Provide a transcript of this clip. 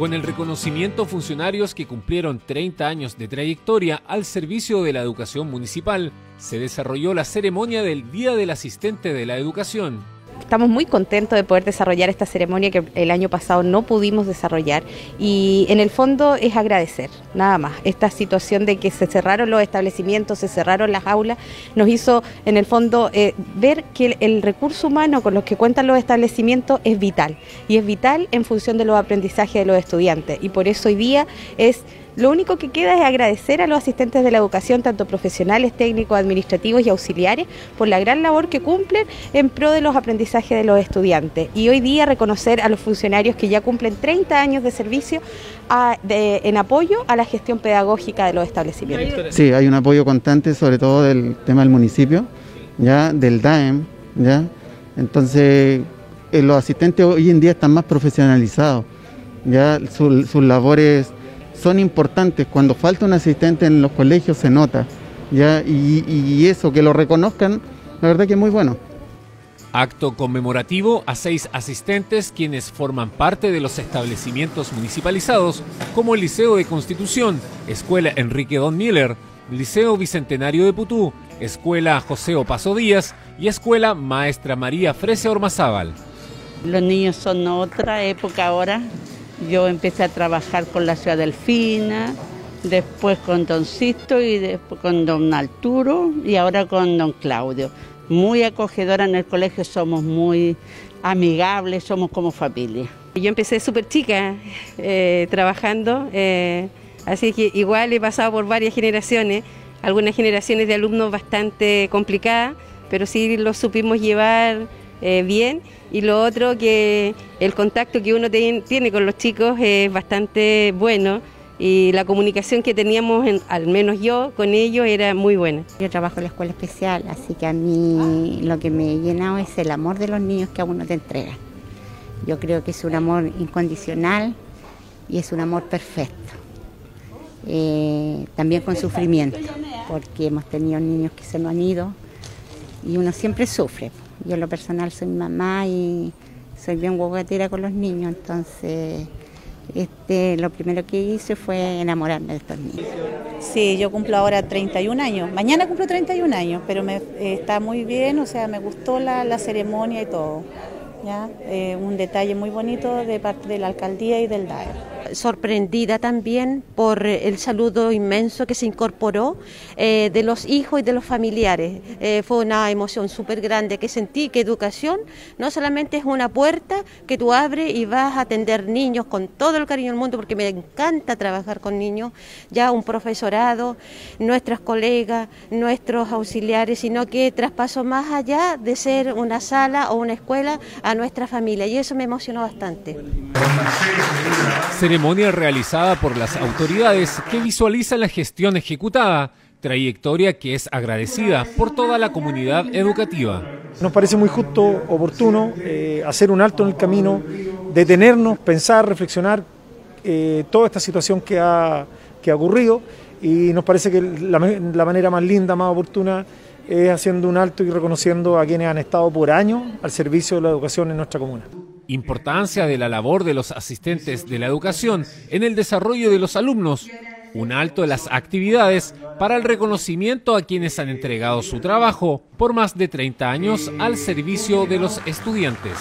Con el reconocimiento funcionarios que cumplieron 30 años de trayectoria al servicio de la educación municipal, se desarrolló la ceremonia del Día del Asistente de la Educación. Estamos muy contentos de poder desarrollar esta ceremonia que el año pasado no pudimos desarrollar. Y en el fondo es agradecer, nada más. Esta situación de que se cerraron los establecimientos, se cerraron las aulas, nos hizo en el fondo eh, ver que el, recurso humano con los que cuentan los establecimientos es vital. Y es vital en función de los aprendizajes de los estudiantes. Y por eso hoy día es lo único que queda es agradecer a los asistentes de la educación, tanto profesionales, técnicos, administrativos y auxiliares, por la gran labor que cumplen en pro de los aprendizajes de los estudiantes. Y hoy día reconocer a los funcionarios que ya cumplen 30 años de servicio en apoyo a la gestión pedagógica de los establecimientos. Sí, hay un apoyo constante, sobre todo del tema del municipio, ya del DAEM, ya. Entonces, eh, los asistentes hoy en día están más profesionalizados, ya sus labores son importantes. Cuando falta un asistente en los colegios se nota. ¿ya? Y, eso, que lo reconozcan, la verdad que es muy bueno. Acto conmemorativo a seis asistentes quienes forman parte de los establecimientos municipalizados como el Liceo de Constitución, Escuela Enrique Don Miller, Liceo Bicentenario de Putú, Escuela José Opaso Díaz y Escuela Maestra María Frese Ormazábal. Los niños son otra época ahora, yo empecé a trabajar con la ciudad delfina, después con Don Sisto y después con Don Arturo y ahora con Don Claudio. Muy acogedora en el colegio, somos muy amigables, somos como familia. Yo empecé súper chica eh, trabajando, eh, así que igual he pasado por varias generaciones, algunas generaciones de alumnos bastante complicadas, pero sí los supimos llevar eh, bien y lo otro que el contacto que uno tiene con los chicos es bastante bueno y la comunicación que teníamos, al menos yo, con ellos era muy buena. Yo trabajo en la escuela especial, así que a mí lo que me he llenado es el amor de los niños que a uno te entrega. Yo creo que es un amor incondicional y es un amor perfecto. Eh, también con sufrimiento, porque hemos tenido niños que se nos han ido y uno siempre sufre. Yo en lo personal soy mamá y soy bien guaguatera con los niños, entonces este, lo primero que hice fue enamorarme de estos niños. Sí, yo cumplo ahora 31 años. Mañana cumplo 31 años, pero me, está muy bien, o sea, me gustó la, ceremonia y todo. ¿Ya? Eh, un detalle muy bonito de parte de la alcaldía y del DAE sorprendida también por el saludo inmenso que se incorporó eh, de los hijos y de los familiares. Eh, fue una emoción súper grande que sentí que educación no solamente es una puerta que tú abres y vas a atender niños con todo el cariño del mundo, porque me encanta trabajar con niños, ya un profesorado, nuestras colegas, nuestros auxiliares, sino que traspaso más allá de ser una sala o una escuela a nuestra familia y eso me emocionó bastante ceremonia realizada por las autoridades que visualiza la gestión ejecutada, trayectoria que es agradecida por toda la comunidad educativa. Nos parece muy justo, oportuno, eh, hacer un alto en el camino, detenernos, pensar, reflexionar eh, toda esta situación que ha, que ha ocurrido y nos parece que la, la manera más linda, más oportuna es haciendo un alto y reconociendo a quienes han estado por años al servicio de la educación en nuestra comuna. Importancia de la labor de los asistentes de la educación en el desarrollo de los alumnos. Un alto de las actividades para el reconocimiento a quienes han entregado su trabajo por más de 30 años al servicio de los estudiantes.